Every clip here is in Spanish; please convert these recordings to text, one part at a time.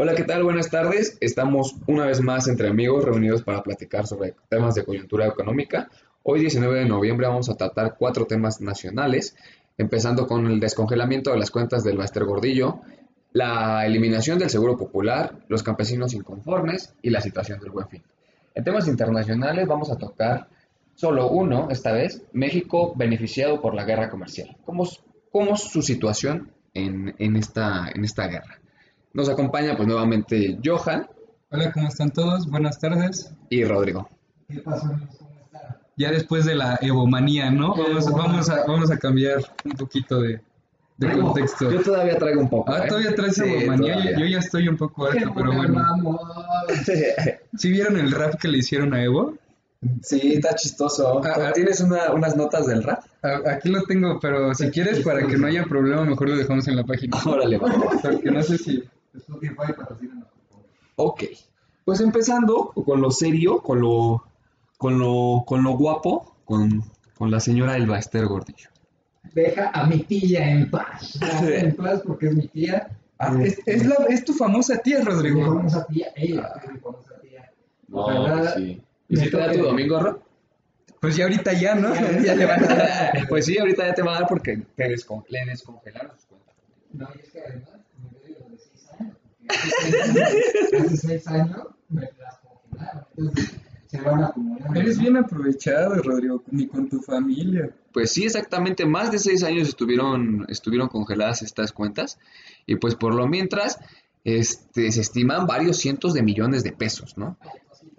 Hola, ¿qué tal? Buenas tardes. Estamos una vez más entre amigos reunidos para platicar sobre temas de coyuntura económica. Hoy, 19 de noviembre, vamos a tratar cuatro temas nacionales, empezando con el descongelamiento de las cuentas del Baster Gordillo, la eliminación del Seguro Popular, los campesinos inconformes y la situación del Buen Fin. En temas internacionales vamos a tocar solo uno, esta vez, México beneficiado por la guerra comercial. ¿Cómo, es su situación en esta guerra? Nos acompaña pues nuevamente Johan. Hola, ¿cómo están todos? Buenas tardes. Y Rodrigo. ¿Qué pasó, amigos? ¿Cómo están? Ya después de la evomanía, ¿no? Vamos, vamos, a, vamos a cambiar un poquito de, de contexto. Yo todavía traigo un poco. Ah, ¿eh? todavía traes Sí, evomanía. Yo, todavía. yo ya estoy un poco harto, pero bueno. Vamos. ¿Sí vieron el rap que le hicieron a Evo? Sí, está chistoso. Ah, ah. ¿Tienes una- unas notas del rap? A- Aquí lo tengo, pero si quieres, para que no haya problema, mejor lo dejamos en la página. Órale, vamos. Porque no sé si... Spotify patrocínanos, por favor. Ok. Pues empezando con lo serio, con lo, con lo, con lo guapo, con, con la señora Elba Esther Gordillo. Deja a mi tía en paz. En paz porque es mi tía. Ah, es, es la- es tu famosa tía, Mi Rodrigo. famosa tía. Ella es mi famosa tía. No, Ojalá pues sí. ¿Y si te da tu domingo, Ro? Pues ya ahorita ya, ¿no? Ya, Ya le van a dar. Pues sí, ahorita ya te va a dar porque te descongelaron sus cuentas. No, y es que además me veo de 6 años. porque Hace 6 años me las congelaron. Entonces se van acumulando. Eres ¿no? bien aprovechado, Rodrigo, ni con tu familia. Pues sí, exactamente, más de seis años estuvieron, estuvieron congeladas estas cuentas y pues por lo mientras este, se estiman varios cientos de millones de pesos, ¿no?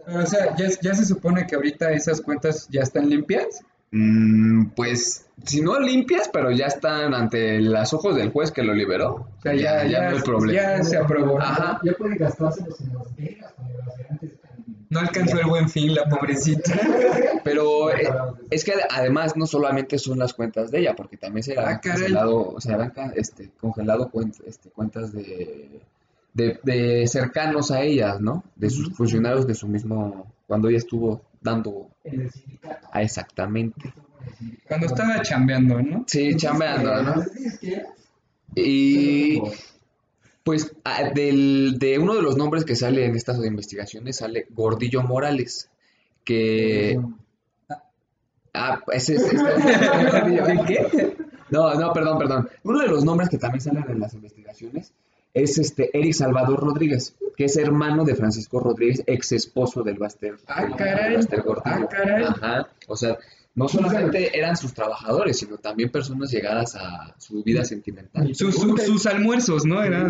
O sea, ya, ya se supone que ahorita esas cuentas ya están limpias. Mm, pues si no limpias, pero ya están ante los ojos del juez que lo liberó. O sea, ya, ya, no hay problema. ya se aprobó. Ajá. Ya pueden gastárselos en Las Vegas antes. No alcanzó el buen fin, la pobrecita. Pero eh, es que además no solamente son las cuentas de ella, porque también se le Ah, cancelado, se habían ca- este, congelado cuen- este, cuentas de, de, de cercanos a ellas, ¿no? De sus funcionarios de su mismo, cuando ella estuvo dando En el sindicato. a exactamente. Cuando estaba chambeando, ¿no? Sí, chambeando, ¿no? ¿Dices que? Y pues a- del, de uno de los nombres que sale en estas investigaciones sale Gordillo Morales, que... Ah, ese es... ¿Qué? No, no, perdón, perdón. Uno de los nombres que también salen en las investigaciones es este Eric Salvador Rodríguez, que es hermano de Francisco Rodríguez, ex esposo del Baster. Ah, del caray. Baster. Ah, caray. Ajá. O sea, no solamente eran sus trabajadores, sino también personas llegadas a su vida sentimental. Sus, sus- sus almuerzos, ¿no? Era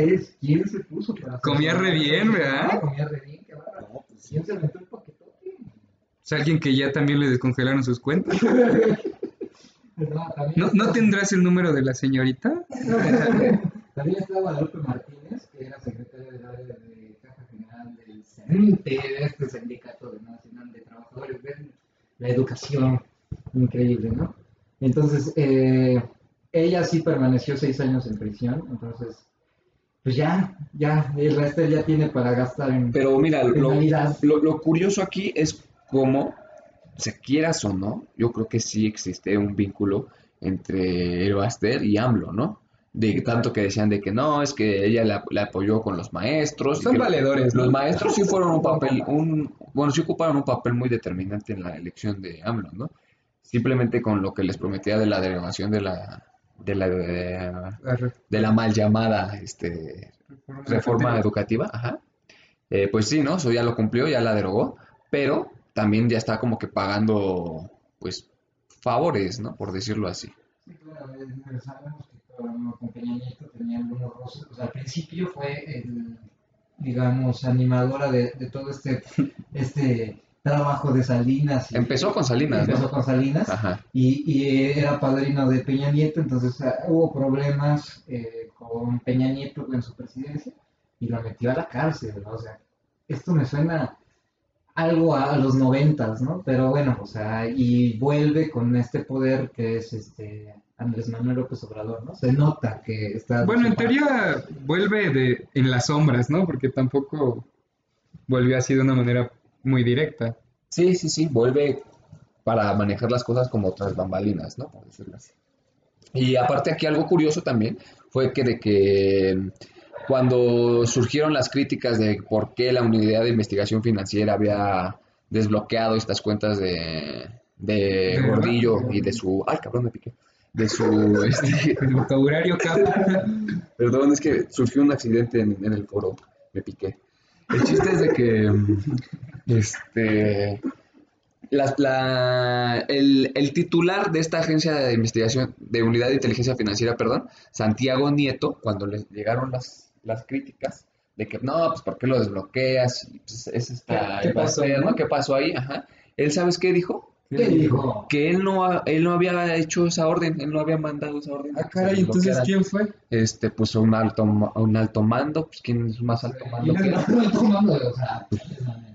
es, ¿Quién se puso para Comía re bien, ¿verdad? Comía re bien, qué. No, pues, ¿Quién se metió el paquetote? Es alguien que ya también le descongelaron sus cuentas. No, también ¿No, ¿No está- tendrás el número de la señorita? También está Guadalupe Martínez, que era secretaria del área de Caja General de este Sindicato Nacional de Trabajadores de la Educación. Increíble, ¿no? Entonces, eh, ella sí permaneció seis años en prisión, entonces, pues ya, ya, el resto ya tiene para gastar en, Pero mira, en lo, lo, lo curioso aquí es cómo, se quieras o no, yo creo que sí existe un vínculo entre el Baster y AMLO, ¿no? De tanto que decían de que no, es que ella la, la apoyó con los maestros. Son valedores, ¿no? Los maestros sí fueron un papel, un, bueno, sí ocuparon un papel muy determinante en la elección de AMLO, ¿no? Simplemente con lo que les prometía de la derogación de la, de la, de, de la mal llamada, este, reforma educativa, ajá. Eh, pues sí, ¿no? Eso ya lo cumplió, ya la derogó, pero también ya está como que pagando, pues, favores, ¿no? Por decirlo así. Sí, claro, eh, sabemos con, Peña Nieto tenía algunos roces. O sea, al principio fue el, digamos, animadora de, de todo este, este trabajo de Salinas. y- Empezó con Salinas, Empezó ¿no? con Salinas Ajá. y, y era padrino de Peña Nieto, entonces ah, hubo problemas eh, con con Peña Nieto en su presidencia y lo metió a la cárcel, ¿no? O sea, esto me suena algo a, a los noventas, ¿no? Pero bueno, o sea, y vuelve con este poder que es este Andrés Manuel López Obrador, ¿no? Se nota que está... Bueno, en teoría vuelve de en las sombras, ¿no? Porque tampoco volvió así de una manera muy directa. Sí, sí, sí, vuelve para manejar las cosas como otras bambalinas, ¿no? Por decirlo así. Y aparte aquí algo curioso también fue que de que cuando surgieron las críticas de por qué la unidad de investigación financiera había desbloqueado estas cuentas de, de De Gordillo verdad. y de su... Ay, cabrón, me piqué. De su... este, El vocabulario capa. Perdón, es que surgió un accidente en, en el foro, me piqué. El chiste es de que, mm, este, la- la- el, el titular de esta agencia de investigación, de unidad de inteligencia financiera, perdón, Santiago Nieto, cuando les llegaron las, las críticas de que no, pues ¿por qué lo desbloqueas? Y, pues, es esta ¿Qué- pasó, no? ¿Qué pasó ahí? Ajá. ¿Él sabes qué dijo? ¿Qué dijo? Que él no, ha- él no había hecho esa orden, él no había mandado esa orden. Ah, caray, entonces, ¿quién fue? Este, pues un alto, un alto mando, pues ¿quién es más alto Y mando no, que él? no, no, tomando, o sea, Pues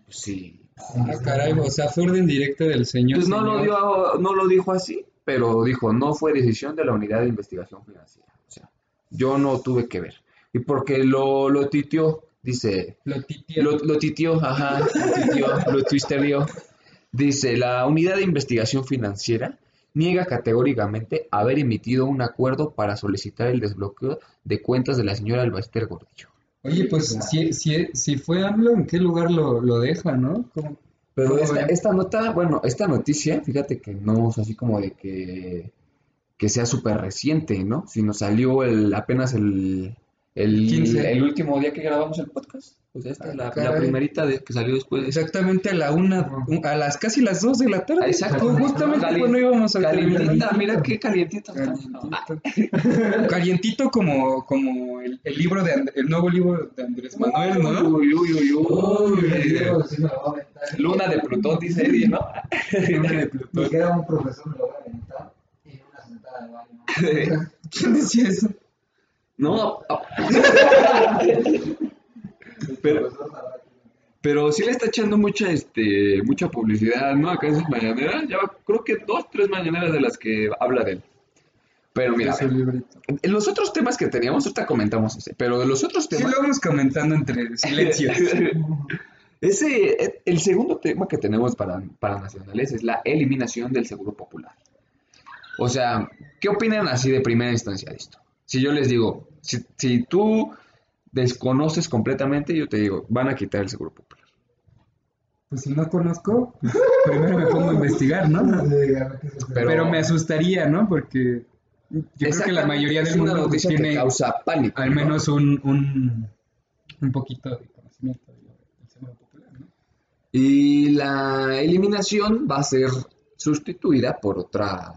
sí. Ah, caray, o sea, fue orden directa del señor. Pues no lo, señor. dio, no lo dijo así, pero dijo, no fue decisión de la unidad de investigación financiera. O sea, yo no tuve que ver. Y porque lo, lo titió, dice, Lo titió. lo, lo titió, ajá, lo titió, lo twisterió. Dice, la unidad de investigación financiera niega categóricamente haber emitido un acuerdo para solicitar el desbloqueo de cuentas de la señora Albaster Gordillo. Oye, pues si, si, si fue AMLO, ¿en qué lugar lo, lo deja, no? ¿Cómo? Pero ¿Cómo esta, esta nota, bueno, esta noticia, fíjate que no es así como de que, que sea súper reciente, ¿no? Sino salió el, apenas el, el, 15. el último día que grabamos el podcast. Pues esta es la, primerita de, que salió después. Exactamente a la una, a las casi las dos de la tarde. Ah, exacto. Fue justamente Cali- cuando íbamos a Calientita, mira qué está. Calientito. Calientito como, como el, el libro de And- el nuevo libro de Andrés Manuel, ¿no? Uy, uy, uy, Uy, uy. Luna de Plutón, dice Eddie, ¿no? Luna de Plutón. Un profesor me lo va a aventar en una sentada de baño. ¿Quién decía eso? No, pero, pero sí le está echando mucha, este, mucha publicidad, ¿no? Acá en sus mañaneras, ya creo que dos, tres mañaneras de las que habla de él. Pero mira, en los otros temas que teníamos, ahorita comentamos ese, pero de los otros Sí, temas... lo vamos comentando entre silencios. Ese, el segundo tema que tenemos para, para nacionales es la eliminación del seguro popular. O sea, ¿qué opinan así de primera instancia de esto? Si yo les digo, si, si tú desconoces completamente, yo te digo, van a quitar el seguro popular. Pues si no conozco, primero me pongo a investigar, ¿no? Pero- Pero, me asustaría, ¿no? Porque yo creo que la mayoría del mundo tiene causa pánico. al ¿no? menos un, un, un poquito de conocimiento del seguro popular, ¿no? Y la eliminación va a ser sustituida por otra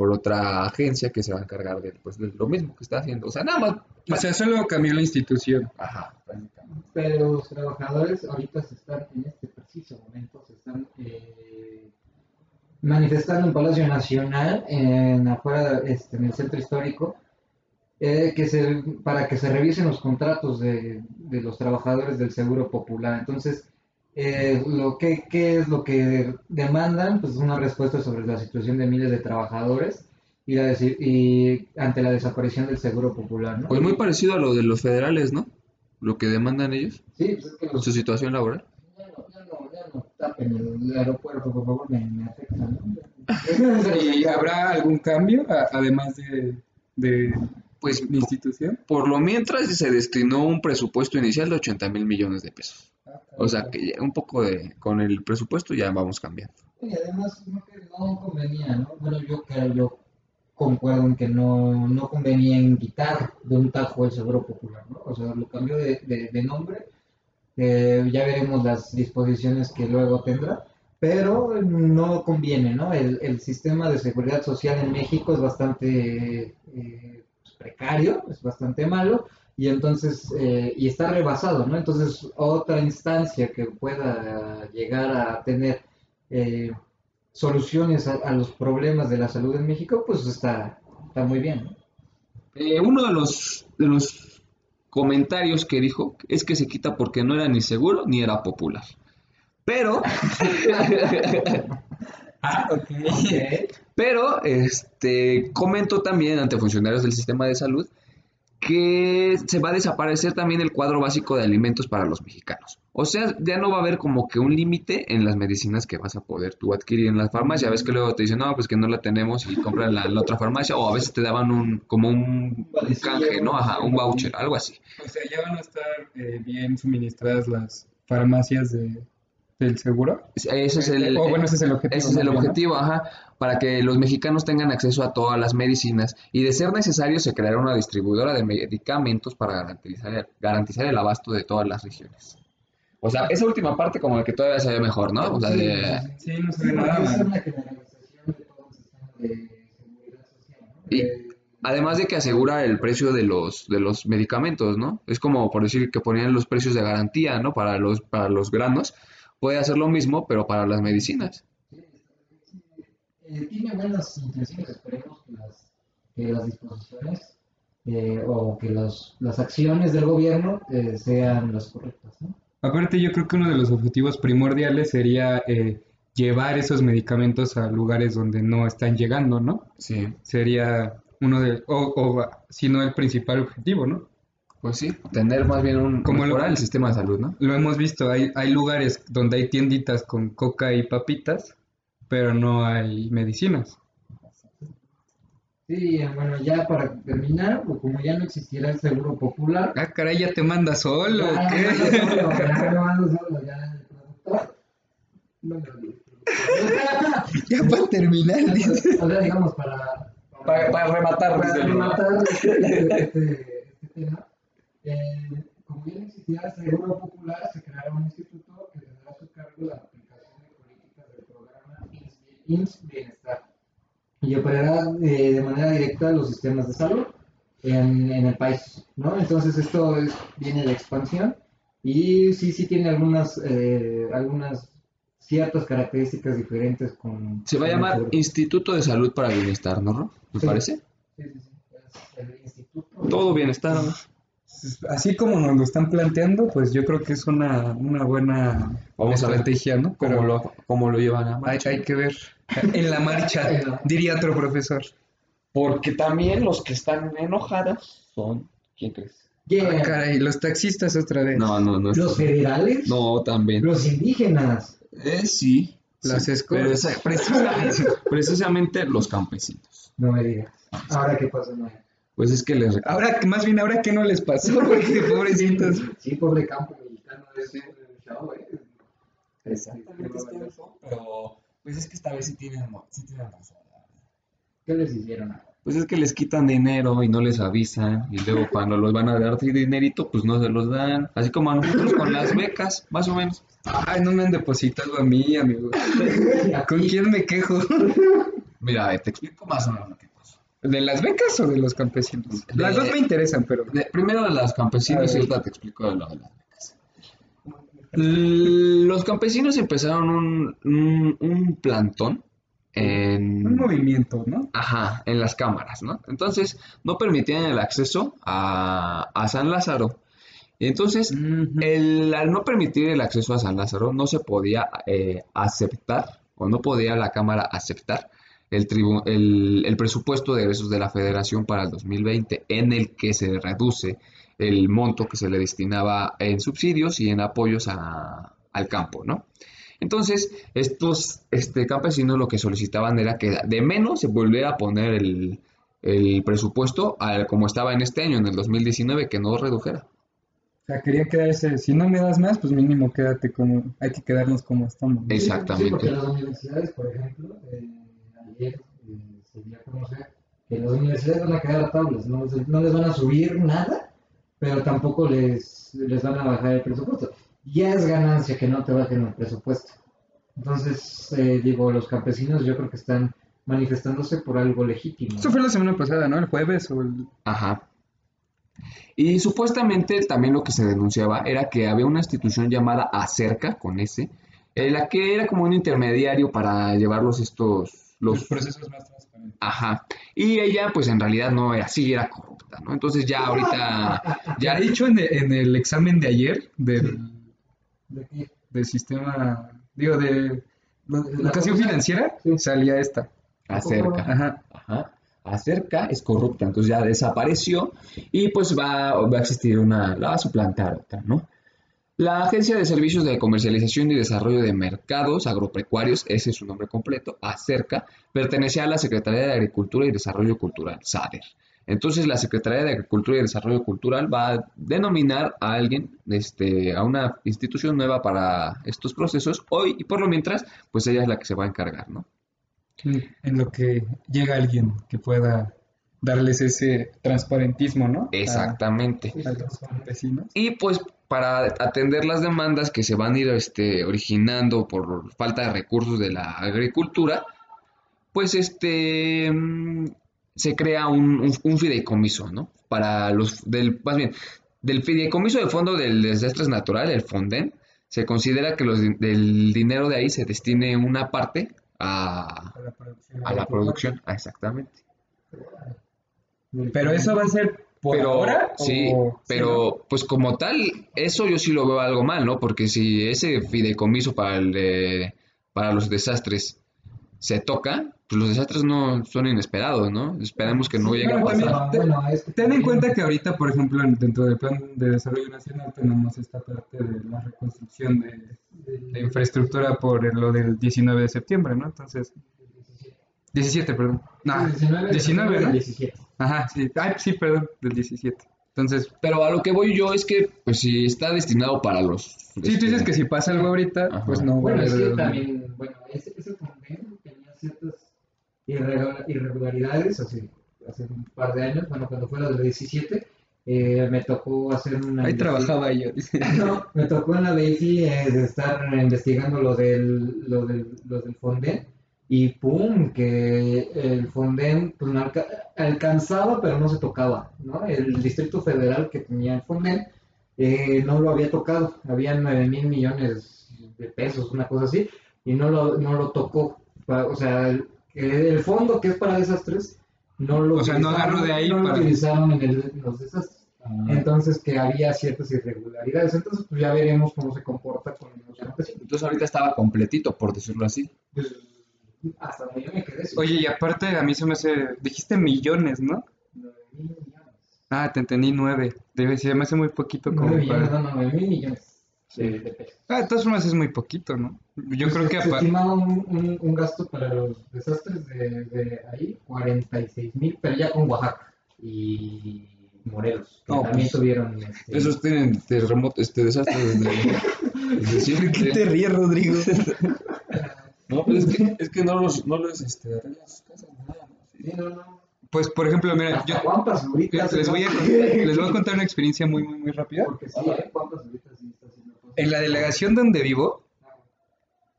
por otra agencia que se va a encargar de, pues, de lo mismo que está haciendo. O sea, nada más. O sea, solo cambió la institución. Ajá, prácticamente. Pero los trabajadores ahorita se están, en este preciso momento, se están eh, manifestando en Palacio Nacional, en afuera, este, en el centro histórico, eh, que se, para que se revisen los contratos de, de los trabajadores del Seguro Popular. Entonces, eh, lo que, ¿qué es lo que demandan? Pues una respuesta sobre la situación de miles de trabajadores y, la y ante la desaparición del Seguro Popular, ¿no? Pues muy parecido a lo de los federales, ¿no? Lo que demandan ellos, Sí, pues es que los su situación laboral. Ya no, ya no, ya no tapen el aeropuerto, por favor, me, me afecta, ¿no? ¿Y habrá algún cambio, a- además de, de Pues la institución? por lo mientras se destinó un presupuesto inicial de 80 mil millones de pesos. O sea que un poco de, con el presupuesto ya vamos cambiando. Y además, no convenía, ¿no? Bueno, yo creo, yo concuerdo en que no, no convenía en quitar de un tajo el Seguro Popular, ¿no? O sea, lo cambió de, de, de nombre, eh, ya veremos las disposiciones que luego tendrá, pero no conviene, ¿no? El, el sistema de seguridad social en México es bastante eh, pues, precario, es bastante malo, y entonces, eh, y está rebasado, ¿no? Entonces, otra instancia que pueda llegar a tener eh, soluciones a, a los problemas de la salud en México, pues está, está muy bien, ¿no? Eh, uno de los, de los comentarios que dijo es que se quita porque no era ni seguro ni era popular. Pero, Ah, ok. pero, este, comentó también ante funcionarios del sistema de salud que se va a desaparecer también el cuadro básico de alimentos para los mexicanos. O sea, ya no va a haber como que un límite en las medicinas que vas a poder tú adquirir en la farmacia. A veces que luego te dicen, no, pues que no la tenemos y compran la, otra farmacia. O a veces te daban un, como un, un canje, ¿no? Ajá, un voucher, algo así. O sea, ya van a estar eh, bien suministradas las farmacias de, del seguro. Ese es el, O bueno, ese es el objetivo. ese es el objetivo, ajá, para que los mexicanos tengan acceso a todas las medicinas y de ser necesario se creará una distribuidora de medicamentos para garantizar, garantizar el abasto de todas las regiones. O sea, esa última parte como que todavía se ve mejor, ¿no? O sea, de... Sí, no se Sí, ve porque nada es mal. una generalización de todo un sistema de seguridad social, ¿no? Y- Además de que asegura el precio de los, de los medicamentos, ¿no? Es como por decir que ponían los precios de garantía, ¿no? Para los, para los granos. Puede hacer lo mismo, pero para las medicinas. Eh, tiene buenas intenciones, esperemos que las, que las disposiciones eh, o que los, las acciones del gobierno eh, sean las correctas, ¿no? Aparte, yo creo que uno de los objetivos primordiales sería eh, llevar esos medicamentos a lugares donde no están llegando, ¿no? Sí. Sería uno de, o, o si no el principal objetivo, ¿no? Pues sí, tener más bien un Como lo- mejorar el sistema de salud, ¿no? Lo hemos visto, hay, hay lugares donde hay tienditas con coca y papitas, pero no hay medicinas. Sí, bueno, ya para terminar, pues como ya no existiera el seguro popular, Ah, caray, ya te manda solo, ¿o ya, qué? no, ya no ando solo, ya el productor, no me olvides, productor. Ya para terminar, O sea, digamos, para, Para, para rematar, para rematar este, este, este tema, eh, como ya no existía el seguro popular, se creará un instituto que tendrá a su cargo la aplicación de políticas del programa Bienestar y operará eh, de manera directa los sistemas de salud en, en el país, ¿no? Entonces esto es- viene de expansión y sí, sí tiene algunas, eh, algunas ciertas características diferentes con... Se va a el llamar. Instituto de Salud para Bienestar, ¿no? ¿Me Sí. parece? Sí, sí, sí, es el instituto. Todo bienestar. ¿no? Así como nos lo están planteando, pues yo creo que es una, una buena Vamos a ver estrategia, ¿no? ¿Cómo Pero lo, cómo lo llevan a hay, marcha. hay que ver en la marcha, diría otro profesor. Porque también los que están enojados son... ¿Quién crees? Yeah. Ah, caray, los taxistas otra vez. No, no, no. es- Los federales, No, también. los indígenas. Eh, sí. Las sí, escuelas. precisamente, precisamente los campesinos. No me digas. Ahora qué pasa, no. Pues es que les... Ahora, más bien, ahora qué no les pasó, porque pobrecitos. Sí, pobre campo mexicano es un show, eh. Exactamente, es que pero pues es que esta vez sí tienen, sí tienen razón. ¿Qué les hicieron? Pues es que les quitan dinero y no les avisan y luego cuando los van a dar dinerito pues no se los dan, así como a nosotros con las becas, más o menos. Ay, no me han depositado a mí, amigo. ¿Con quién me quejo? Mira, te explico más o menos lo que. ¿De las becas o de los campesinos? De- Las dos me interesan, pero... De- primero de las campesinas A y ahorita te explico de lo de las becas. Los campesinos empezaron un, un, un plantón en... Un movimiento, ¿no? Ajá, en las cámaras, ¿no? Entonces, no permitían el acceso a, a San Lázaro. Y entonces, el, al no permitir el acceso a San Lázaro, no se podía eh, aceptar, o no podía la Cámara aceptar, el, tribu- el, el presupuesto de egresos de la Federación para el 2020, en el que se reduce el monto que se le destinaba en subsidios y en apoyos a- al campo, ¿no? Entonces, estos este, campesinos lo que solicitaban era que de menos se volviera a poner el, el presupuesto al, como estaba en este año, en el 2019, que no redujera. O sea, quería quedarse, si no me das más, pues mínimo quédate como, hay que quedarnos como estamos. ¿no? Exactamente. Sí, porque las universidades, por ejemplo, eh, ayer eh, se dio a conocer que las universidades van a quedar a tablas, no, les- no les van a subir nada, pero tampoco les, les van a bajar el presupuesto. Ya es ganancia que no te bajen el presupuesto. Entonces, eh, digo, los campesinos yo creo que están manifestándose por algo legítimo. Eso fue la semana pasada, ¿no? El jueves o el... Ajá. Y supuestamente también lo que se denunciaba era que había una institución llamada Acerca, con ese, en la que era como un intermediario para llevarlos estos, Los los, procesos más transparentes. Ajá. Y ella, pues en realidad no era así, era corrupta, ¿no? Entonces ya ahorita, Ya he dicho en el, en el examen de ayer del, del sistema, digo, de la educación financiera, Sí. salía esta. acerca. Ajá. Ajá. Acerca es corrupta, entonces ya desapareció y pues va, va a existir una, la va a suplantar otra, ¿no? La Agencia de Servicios de Comercialización y Desarrollo de Mercados Agropecuarios, ese es su nombre completo, ACERCA, pertenece a la Secretaría de Agricultura y Desarrollo Cultural, SADER. Entonces la Secretaría de Agricultura y Desarrollo Cultural va a denominar a alguien, este, a una institución nueva para estos procesos hoy y por lo mientras, pues ella es la que se va a encargar, ¿no? En lo que llega alguien que pueda darles ese transparentismo, ¿no? Exactamente. A, los campesinos. Y pues para atender las demandas que se van a ir este, originando por falta de recursos de la agricultura, pues este mm, se crea un, un- un fideicomiso, ¿no? Para los del más bien del fideicomiso de fondo del desastres natural, el Fonden, se considera que los, del dinero de ahí se destine una parte a, A la producción. a la producción, Ah, exactamente. Pero eso va a ser por pero ahora. sí, o- pero pues como tal, eso yo sí lo veo algo mal, ¿no? Porque si ese fideicomiso para el de- para los desastres se toca, pues los desastres no son inesperados, ¿no? Esperemos que no Sí, llegue a pasar. bueno, bueno, es Ten en cuenta que ahorita, por ejemplo, en- dentro del Plan de Desarrollo Nacional tenemos esta parte de la reconstrucción de, de infraestructura por lo del 19 de septiembre, ¿no? Entonces, 17, perdón. No, 19, 19, ¿no? 17. Ajá, sí. Ay, sí, perdón, del 17. Entonces, Pero a lo que voy yo es que, pues si está destinado para los... sí, tú este, dices que si pasa algo ahorita, Ajá. pues no Bueno, es que también, bueno, ese, ese convenio tenía ciertas irregu- irregularidades hace, hace un par de años, bueno, cuando fue la del 17, eh, me tocó hacer una... Ahí trabajaba yo. dice. No, me tocó en la BIFI eh, de estar investigando lo del, lo del, lo del Fonden y pum, que el Fonden pues, no alca- alcanzaba pero no se tocaba, ¿no? El Distrito Federal que tenía el Fonden eh, no lo había tocado, había 9 mil millones de pesos, una cosa así, y no lo, no lo tocó. O sea, el, el fondo que es para desastres no lo O sea, no utilizaron- agarró de ahí no lo para- utilizaron en, el- en los desastres entonces que había ciertas irregularidades. Entonces, pues ya veremos cómo se comporta con los campesinos. Entonces ahorita estaba completito, por decirlo así. Pues, hasta donde yo me quedé, sí. Oye, y aparte a mí se me hace, dijiste millones, ¿no? Nueve mil millones. Ah, te entendí nueve. Debe, se me hace muy poquito como Nueve millones, para... no, no, nueve mil millones de, de pesos. Ah, de todas formas es muy poquito, ¿no? Yo Pues, creo que... se apa- estimaba un, un, un gasto para los desastres de, de ahí, 46 mil, pero ya con Oaxaca y Morelos, que No, también pues, tuvieron... este, Esos tienen terremotos, este desastre desde, desde siempre. ríes, Rodrigo? No, pues es que, es que no los, no los, este, arreglan sus casas, nada, ¿no? Sí. sí, no, no. Pues, por ejemplo, mira, yo les, voy a, les voy a contar una experiencia muy, muy, muy rápida. Porque sí, ¿eh? Juan Pazurita sí está haciendo cosas. En la delegación donde vivo,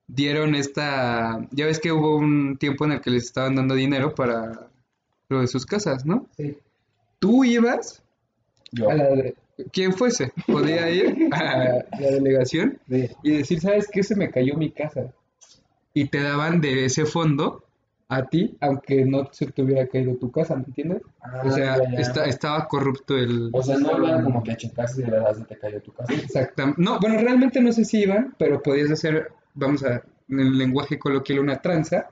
dieron esta... Ya ves que hubo un tiempo en el que les estaban dando dinero para lo de sus casas, ¿no? Sí. Tú ibas Yo. a la de- quien fuese, podía ir a la delegación y decir, ¿sabes qué? Se me cayó mi casa. Y te daban de ese fondo a ti, aunque no se te hubiera caído tu casa, ¿me entiendes? o sea, ya, ya. está- estaba corrupto el... O sea, no iban como que a checar si de verdad se te cayó tu casa. Exactamente. No, bueno, realmente no sé si iban, pero podías hacer, vamos a, en el lenguaje coloquial, una tranza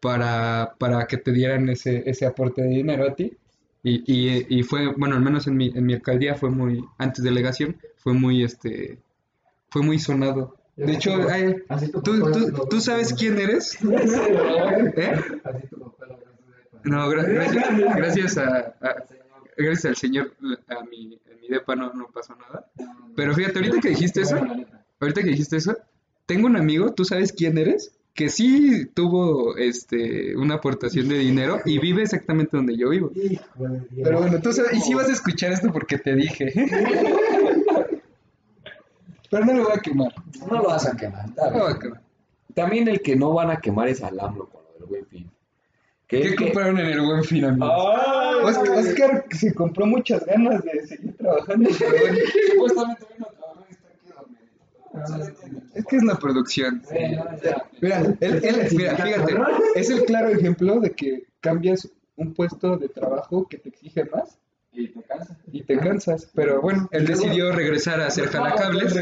para, para que te dieran ese, ese aporte de dinero a ti. Y, y, y fue, bueno, al menos en mi, en mi alcaldía fue muy, antes delegación, fue muy, este, fue muy sonado. De hecho, ay, ¿tú, tú, tú sabes quién eres? ¿Eh? No, gra- gracias, gracias a, a- gracias al señor, a mi, en mi depa no, no pasó nada. Pero fíjate, ahorita que dijiste eso, ahorita que dijiste eso, tengo un amigo, ¿tú sabes quién eres? Que sí tuvo este una aportación de dinero y vive exactamente donde yo vivo. Pero bueno, tú sabes, y sí vas a escuchar esto porque te dije. Pero no lo voy a quemar. No lo vas a quemar. está No lo voy bien. a quemar. También el que no van a quemar es al AMLO con lo del buen fin. ¿Qué que- compraron en el buen fin, amigos? ¡Ay! Oscar, Oscar se compró muchas ganas de seguir trabajando, pero Supuestamente vino a trabajar y está aquí dormido. es que es una producción. Sí, no, ya. Mira, él, él- mira, fíjate, es el claro ejemplo de que cambias un puesto de trabajo que te exige más Y te cansa. y te cansas. Pero bueno, él decidió regresar a hacer jalacables.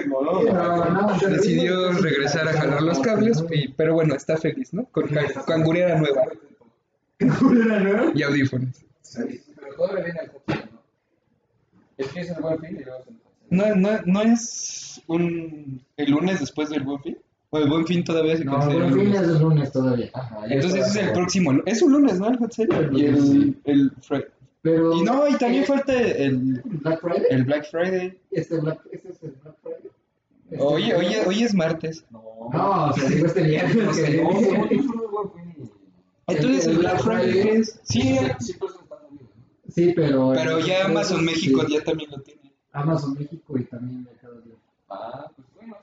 Decidió regresar a jalar los cables, y, pero bueno, está feliz, ¿no? Con ca- cangurera nueva y audífonos. Pero todavía viene el Hot Sale, ¿no? Es que es el buen fin y luego el. ¿No, no, no es un, el lunes después del Buen Fin? ¿O el Buen Fin todavía se No, considera por fin lunes? es el lunes todavía. Ajá, Entonces es el próximo. Es un lunes, ¿no? El Hot Sale. Y el, el Pero. Y no, y también eh, falta el, Black Friday. el Black Friday. Este, Black, este es el Black Friday. Este- Oye, oye, hoy es martes. No, No, o sea, digo este viernes. No sé, No, solo el Entonces el Black Friday ¿qué es? Sí, Sí, sí, pues en Estados Unidos, ¿no? Sí, pero. pero ya Amazon México sí. ya también lo tiene. Amazon México y también Mercado Libre. Ah, pues bueno.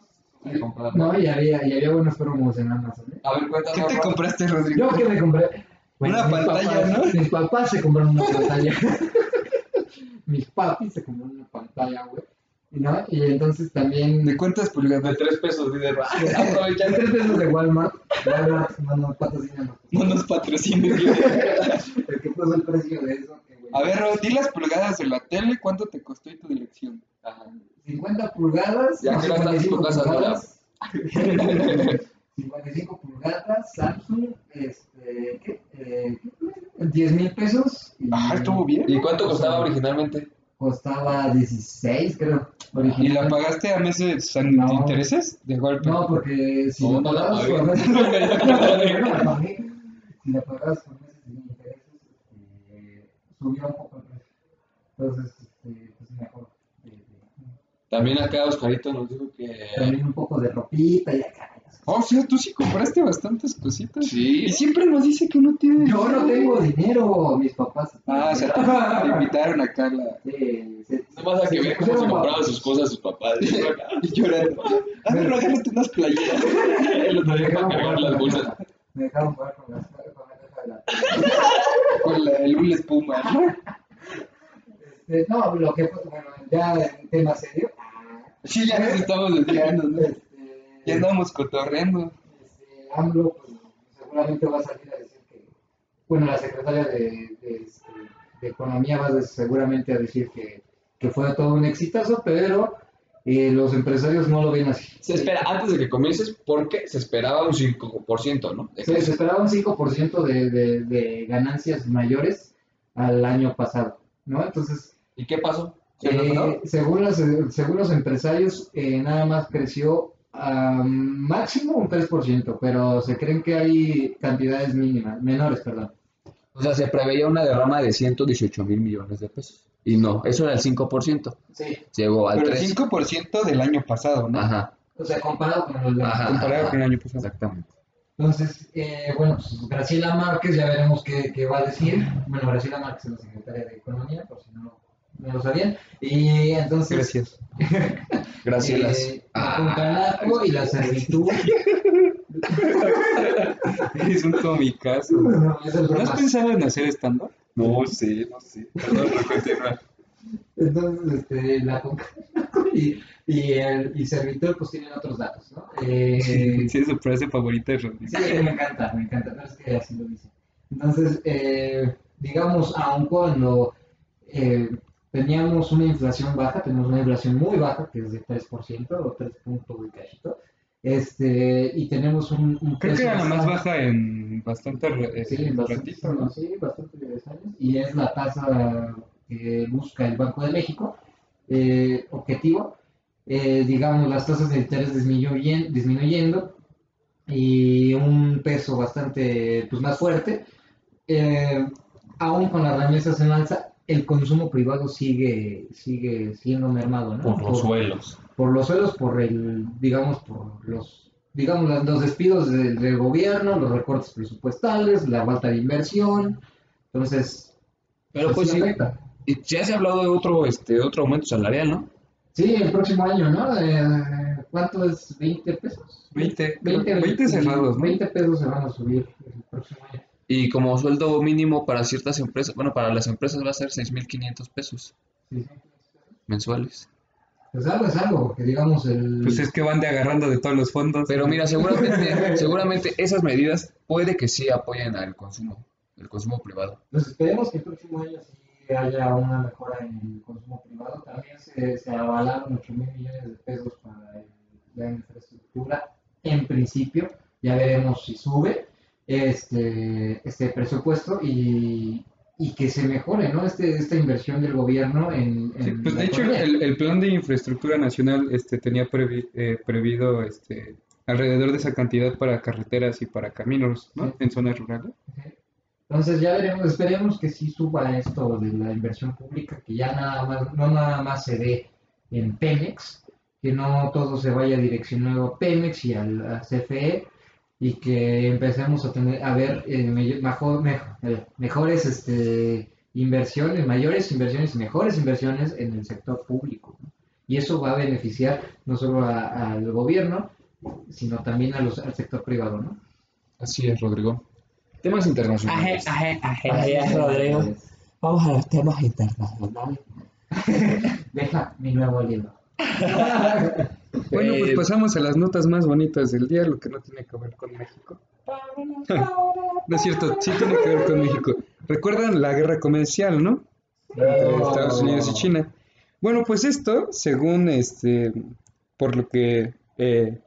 No, y había, y había buenos promos en Amazon. ¿eh? A ver, cuéntanos. ¿Qué te compraste, Rodrigo? Yo que me compré. Una mis pantalla, papás- ¿no? Mis papás se compraron una pantalla. mis papis se compraron una pantalla, güey. ¿No? Y entonces también. ¿De cuántas De pulgadas? tres pesos, líder. Ya Aprovechando. tres pesos de Walmart. Walmart no nos patrocina. No nos patrocines. El que puso el precio de eso. güey, A ver, Rod, di las pulgadas de la tele, ¿cuánto te costó y tu dirección? Ajá. 50 pulgadas. Ya que gastas 55 tu casa pulgadas. 55 pulgadas, Samsung, este, ¿qué? Eh, ¿qué? 10 mil pesos. y Ah, estuvo bien. ¿Y cuánto costaba originalmente? Costaba 16, creo. ¿Y la pagaste a meses sin No. intereses? De golpe. No, porque si No, la la pagué. con meses, la si la con sin intereses, este, subió un poco el precio. Entonces, este, pues mejor. eh, También acá Oscarito nos dijo que. También un poco de ropita y acá. Oh, o sea, tú sí compraste bastantes cositas. Sí. Y siempre nos dice que no tiene. Yo no tengo dinero, mis papás. Ah, o sea, te, te invitaron a Carla. Sí, sí, No vas a que sí, ver cómo se compraban sus cosas sus papás. Y llorando. A ver, regálate unas playeras. Él tenía dejaron para cargar las con bolsas. la Me dejaron jugar con, las, con la caja de la Con la, el hule espuma. Este, no, lo que bueno, ya en tema serio. Sí, ya nos estamos desviando, ¿no? Este, Ya andamos cotorreando. este, AMLO pues, seguramente va a salir a decir que, bueno, la secretaria de, de, este, de Economía va a, seguramente a decir que, que fue todo un exitazo, pero eh, los empresarios no lo ven así. Se espera, antes de que comiences, porque se esperaba un 5%, ¿no? De Se, se esperaba un 5% de, de, de ganancias mayores al año pasado, ¿no? Entonces, ¿Y qué pasó? ¿Se Eh, según, los, según los empresarios, eh, nada más creció a máximo un 3%, pero se creen que hay cantidades mínimas, menores, perdón. O sea, se preveía una derrama de 118 mil millones de pesos. Y no, eso era el 5%. Sí. Llegó al Pero el 3%. 5% del año pasado, ¿no? Ajá, O sea, comparado con los de... Ajá. Comparado con el año pasado. exactamente. Entonces, eh, bueno, pues Graciela Márquez, ya veremos qué, qué va a decir. Bueno, Graciela Márquez es la secretaria de Economía, por si no, no lo sabían. Y entonces... Gracias. Gracias. Eh, la concanaco y la servitud. Es un comicazo. No, es el ¿No has pensado en hacer stand-up? No sé, no sé. Perdón, no continúa. Entonces, este, la Concanaco y, y, el, y Servitur pues tienen otros datos, ¿no? Eh, Sí, es su frase favorita de Rodrigo. sí, me encanta, me encanta, pero es que así lo dice. Entonces, eh, digamos, aun cuando eh, teníamos una inflación baja, tenemos una inflación muy baja, que es de 3% o 3 puntos de cachito, este, y tenemos un, un Creo que era la más baja en bastante re- Sí, eh, bastante, ratito, ¿no? sí, bastante años. Y es la tasa que busca el Banco de México, eh, objetivo. Eh, digamos, las tasas de interés disminuyen- disminuyendo y un peso bastante pues, más fuerte. Eh, aún con las remesas en alza, el consumo privado sigue, sigue siendo mermado, ¿no? Por los suelos. por los suelos, por el, digamos, por los, digamos, las- los despidos del, del gobierno, los recortes presupuestales, la falta de inversión, entonces, Pero pues sí, afecta. y ya se ha hablado de otro, este, otro aumento salarial, ¿no? Sí, el próximo año, ¿no? Eh, ¿Cuánto es? ¿20 pesos? 20, 20, 20 cerrados, ¿no? 20 pesos se van a subir el próximo año. Y como sueldo mínimo para ciertas empresas, bueno, para las empresas va a ser 6.500 pesos Sí, mensuales. Pues algo es algo, porque digamos el... Pues es que van de agarrando de todos los fondos. Pero mira, seguramente, seguramente esas medidas puede que sí apoyen al consumo. el consumo privado. Pues esperemos que el próximo año sí haya una mejora en el consumo privado. También se, se avalaron 8 mil millones de pesos para el- la infraestructura. En principio, ya veremos si sube este, este presupuesto y, y que se mejore, ¿no? Este, esta inversión del gobierno en, Sí, pues de hecho el, el plan de infraestructura nacional este, tenía previ- eh, previsto este, alrededor de esa cantidad para carreteras y para caminos, ¿no? Sí. En zonas rurales. Entonces ya veremos, esperemos que sí suba esto de la inversión pública, que ya nada más, no nada más se dé en Pemex, que no todo se vaya direccionado a Pemex y al a CFE y que empecemos a tener a ver eh, me- mejor, mejo- mejores este, inversiones, mayores inversiones y mejores inversiones en el sector público. ¿no? Y eso va a beneficiar no solo a- al gobierno, sino también a los, al sector privado, ¿no? Así es, Rodrigo. Temas internacionales. Aje, aje, aje, aje, Rodrigo. Vamos a los temas internacionales. Deja mi nuevo libro. Bueno, pues Eh, pasamos a las notas más bonitas del día, lo que no tiene que ver con México. No es cierto, sí tiene que ver con México. Recuerdan la guerra comercial, ¿no? Entre Estados Unidos y China. Bueno, pues esto, según este, por lo que eh,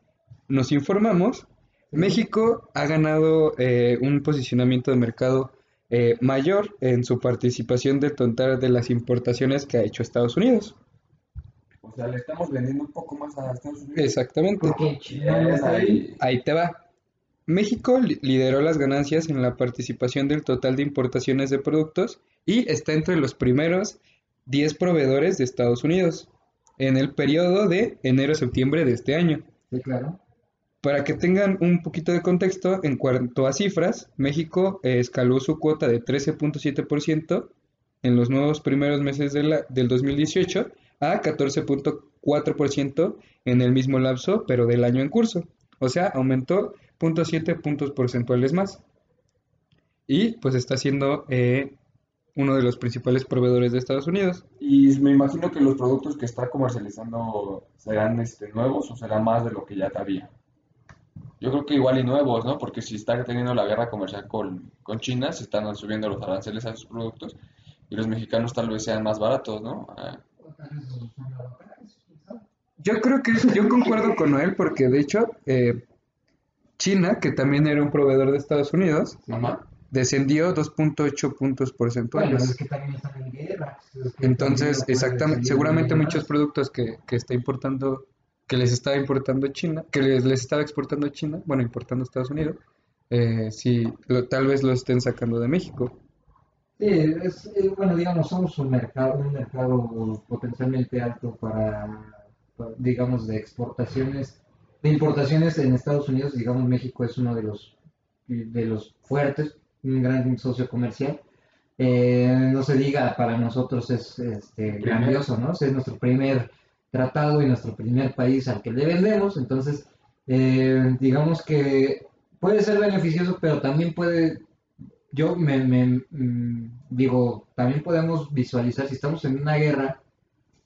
nos informamos, México ha ganado eh, un posicionamiento de mercado eh, mayor en su participación del total de las importaciones que ha hecho Estados Unidos. O sea, le estamos vendiendo un poco más a Estados Unidos. Exactamente. Ahí. Ahí te va. México li- lideró las ganancias en la participación del total de importaciones de productos y está entre los primeros 10 proveedores de Estados Unidos en el periodo de enero-septiembre de este año. Sí, claro. Para que tengan un poquito de contexto, en cuanto a cifras, México eh, escaló su cuota de 13.7% en los nuevos primeros meses de la- del 2018 a 14.4% en el mismo lapso, pero del año en curso. O sea, aumentó 0.7 puntos porcentuales más. Y pues está siendo eh, uno de los principales proveedores de Estados Unidos. Y me imagino que los productos que está comercializando serán este, nuevos o será más de lo que ya había. Yo creo que igual y nuevos, ¿no? Porque si está teniendo la guerra comercial con, con China, se están subiendo los aranceles a sus productos y los mexicanos tal vez sean más baratos, ¿no? Yo creo que yo concuerdo con Noel porque de hecho eh, China, que también era un proveedor de Estados Unidos, descendió 2.8 puntos Bueno, porcentuales. es que también están en guerra. es que Entonces, exactamente, seguramente muchos productos que, que está importando, que les estaba importando China, que les, les estaba exportando China, bueno, importando a Estados Unidos, eh, sí, lo- tal vez lo estén sacando de México. Sí, es, eh, bueno, digamos, somos un mercado, un mercado potencialmente alto para, para, digamos, de exportaciones, de importaciones en Estados Unidos, digamos, México es uno de los, de los fuertes, un gran socio comercial. Eh, no se diga, para nosotros es este, grandioso, ¿no? Es nuestro primer tratado y nuestro primer país al que le vendemos, entonces, eh, digamos que puede ser beneficioso, pero también puede yo me, me, mm, digo, también podemos visualizar, si estamos en una guerra,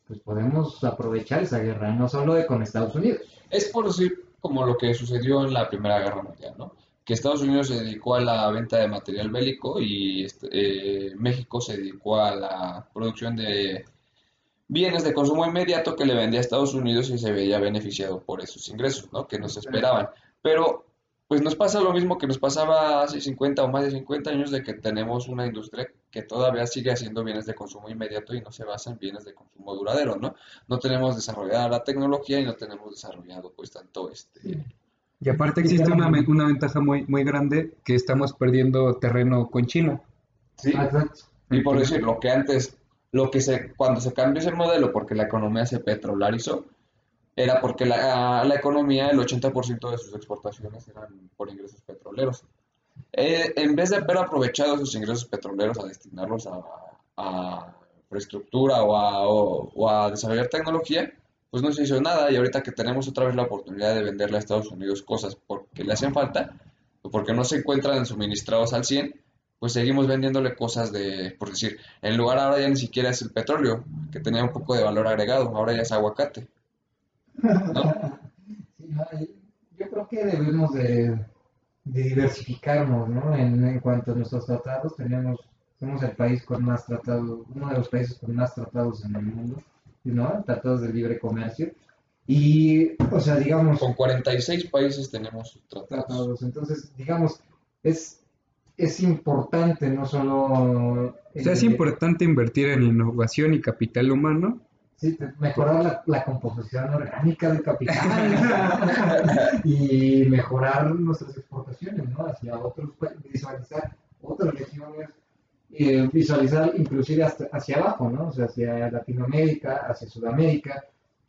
pues podemos aprovechar esa guerra, no solo de con Estados Unidos. Es por decir como lo que sucedió en la Primera Guerra Mundial, ¿no? Que Estados Unidos se dedicó a la venta de material bélico y este, eh, México se dedicó a la producción de bienes de consumo inmediato que le vendía a Estados Unidos y se veía beneficiado por esos ingresos, ¿no? Que nos esperaban. Pero pues nos pasa lo mismo que nos pasaba hace 50 o más de 50 años de que tenemos una industria que todavía sigue haciendo bienes de consumo inmediato y no se basa en bienes de consumo duradero, ¿no? No tenemos desarrollada la tecnología y no tenemos desarrollado pues tanto este... Y aparte existe una, una ventaja muy, muy grande que estamos perdiendo terreno con China. Sí, Ah, Exacto. y por decir, lo que antes, lo que se, cuando se cambió ese modelo porque la economía se petrolarizó, era porque la, la economía, el 80% de sus exportaciones eran por ingresos petroleros. Eh, en vez de haber aprovechado esos ingresos petroleros a destinarlos a, a infraestructura o a, o a desarrollar tecnología, pues no se hizo nada y ahorita que tenemos otra vez la oportunidad de venderle a Estados Unidos cosas porque le hacen falta o porque no se encuentran suministrados al 100, pues seguimos vendiéndole cosas de, por decir, en lugar ahora ya ni siquiera es el petróleo, que tenía un poco de valor agregado, ahora ya es aguacate. ¿No? Sí, no, y yo creo que debemos de, de diversificarnos, ¿no? En, en cuanto a nuestros tratados, tenemos, somos el país con más tratados, uno de los países con más tratados en el mundo, ¿no? Tratados de libre comercio. Y, o sea, digamos, Con 46 países tenemos tratados. tratados. Entonces, digamos, es, es importante no solo... O sea, es importante invertir en innovación y capital humano. Sí, mejorar la, la composición orgánica del capital y mejorar nuestras exportaciones, ¿no? Hacia otros países, visualizar otras regiones, eh, visualizar inclusive hasta hacia abajo, ¿no? O sea, hacia Latinoamérica, hacia Sudamérica,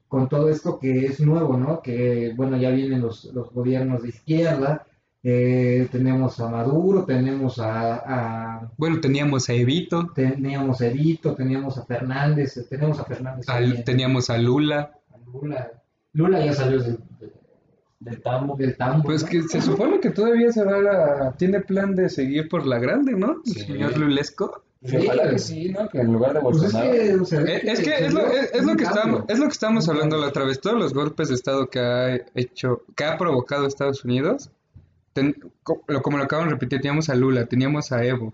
con todo esto que es nuevo, ¿no? Que, bueno, ya vienen los, los gobiernos de izquierda, eh, tenemos a Maduro, tenemos a- a Bueno, teníamos a Evito, teníamos a Evito, teníamos a Fernández, tenemos a Fernández teníamos a Lula. a Lula. Lula ya salió del, Del tambo. del tambo. Pues ¿no? que se supone que todavía se va a- tiene plan de seguir por la grande, ¿no? El Sí. señor Lulesco. Sí, ojalá que sí, ¿no? Que en lugar de Pues es Bolsonaro. que, o sea, Eh, Es que es lo, es, que estamos, es lo que estamos hablando la otra vez. Todos los golpes de Estado que ha hecho, que ha provocado Estados Unidos, ten- como lo acaban de repetir, teníamos a Lula, teníamos a Evo,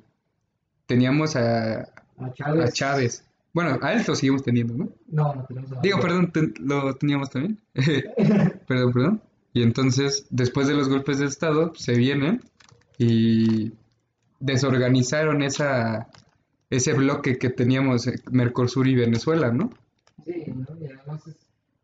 teníamos a, A Chávez. a Chávez. Bueno, a él lo seguimos teniendo, ¿no? No, no tenemos a Digo, perdón, ten- lo teníamos también. perdón, perdón. Y entonces, después de los golpes de Estado, se vienen y desorganizaron esa, ese bloque que teníamos eh, Mercosur y Venezuela, ¿no? Sí, ¿no? Y además es,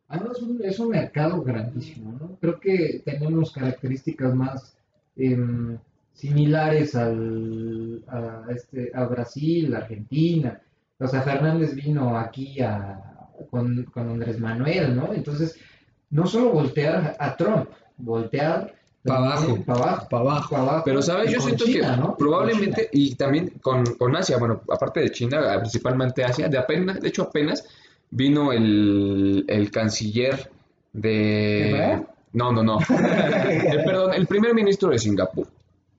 además es un, es un mercado grandísimo, ¿no? Creo que tenemos características más em, similares al, a, este, a Brasil, Argentina. O sea, Fernández vino aquí a, con, con Andrés Manuel, ¿no? Entonces, no solo voltear a Trump, voltear Pa' abajo. para abajo, Para abajo. pa' abajo. Pero, ¿sabes? Yo siento China, que ¿no? probablemente, y también con, con Asia, bueno, aparte de China, principalmente Asia, de apenas, de hecho apenas vino el, el canciller de... ¿De? No, no, no. El primer ministro de Singapur.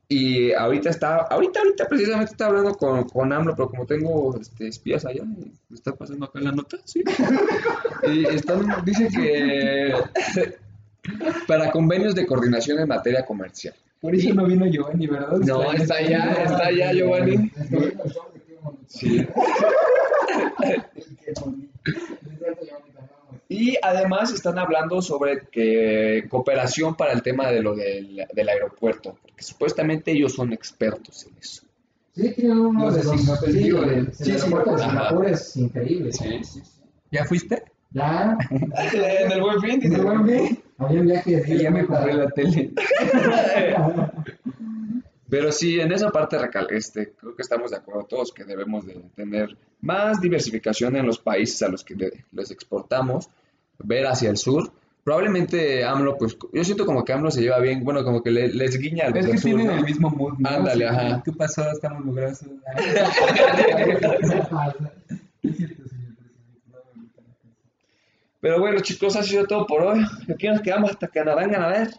Y ahorita está, ahorita, ahorita precisamente está hablando con, con AMLO, pero como tengo este, espías allá, me está pasando acá la nota, sí. Y están, dice que para convenios de coordinación en materia comercial. Por eso no vino Giovanni, ¿verdad? No, está allá, está allá, Giovanni. Sí. Y además están hablando sobre que cooperación para el tema de lo del, del aeropuerto, porque supuestamente ellos son expertos en eso. Sí, tienen uno Los de de los Singapur, sí, el, sí, el aeropuerto de Singapur. Es increíble. ¿Ya fuiste? Ya, en el buen fin, de buen bien. Había un viaje de ya me compré la tele. Pero sí, en esa parte recal- este, creo que estamos de acuerdo todos que debemos de tener más diversificación en los países a los que le- les exportamos, ver hacia el sur. Probablemente AMLO, pues yo siento como que AMLO se lleva bien, bueno, como que le- les guiña a los Es que sur, tienen ¿no? el mismo mood, ¿no? Ándale, Sí, ajá. ¿Qué pasó? Estamos logrando. Pero bueno, chicos, ha sido todo por hoy. Aquí nos quedamos hasta que nos vengan a ver.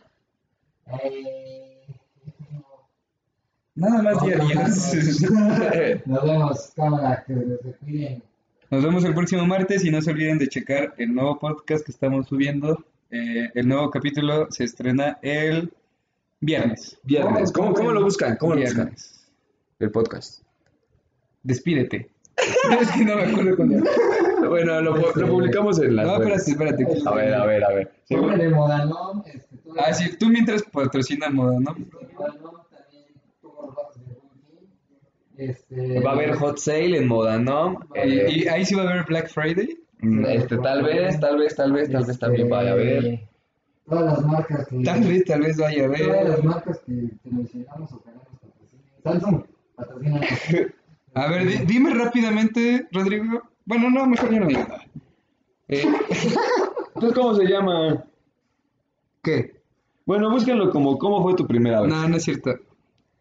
Nada más diarios. Nos vemos, cámara, que se cuiden. Nos vemos el próximo martes y no se olviden de checar el nuevo podcast que estamos subiendo. Eh, el nuevo capítulo se estrena el viernes. Viernes. ¿Cómo, cómo lo buscan? ¿Cómo lo buscan? El podcast. Despídete. es que no me acuerdo. Bueno, lo, pu- lo publicamos en las No, espérate, espérate. A ver, a ver, a ver. Modanón, este, Ah, sí, tú mientras patrocina moda, ¿no? el Modanón también tuvo ropas de Booking. Este, Va a haber hot sale en Modanom. Y, eh, y ahí sí va a haber Black Friday. mm, este, tal vez, tal vez, tal vez, tal vez también vaya a haber. Este, Todas las marcas que. Tal vez, tal vez vaya a Todas las haber. marcas que, que mencionamos o que nos patrocinen. Samsung, patrocina. A ver, di- dime rápidamente, Rodrigo. Bueno, no, mejor ya no digo nada. Eh, ¿Entonces cómo se llama? ¿Qué? Bueno, búsquenlo como cómo fue tu primera vez. No, no es cierto.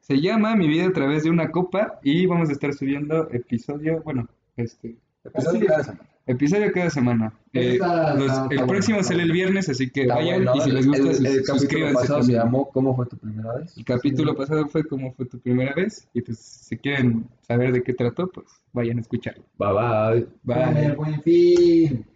Se llama Mi vida a través de una copa y vamos a estar subiendo episodio, bueno, este, Episodio cada semana. episodio cada semana. Eh, Está- los- está- el está próximo bueno. sale el viernes, así que vayan bueno. y si les gusta, el, el, suscríbanse pasado se también. llamó ¿Cómo fue tu primera vez? El capítulo pasado fue como fue tu primera vez y pues si quieren saber de qué trató, pues vayan a escucharlo. Bye bye. Bye. El buen fin.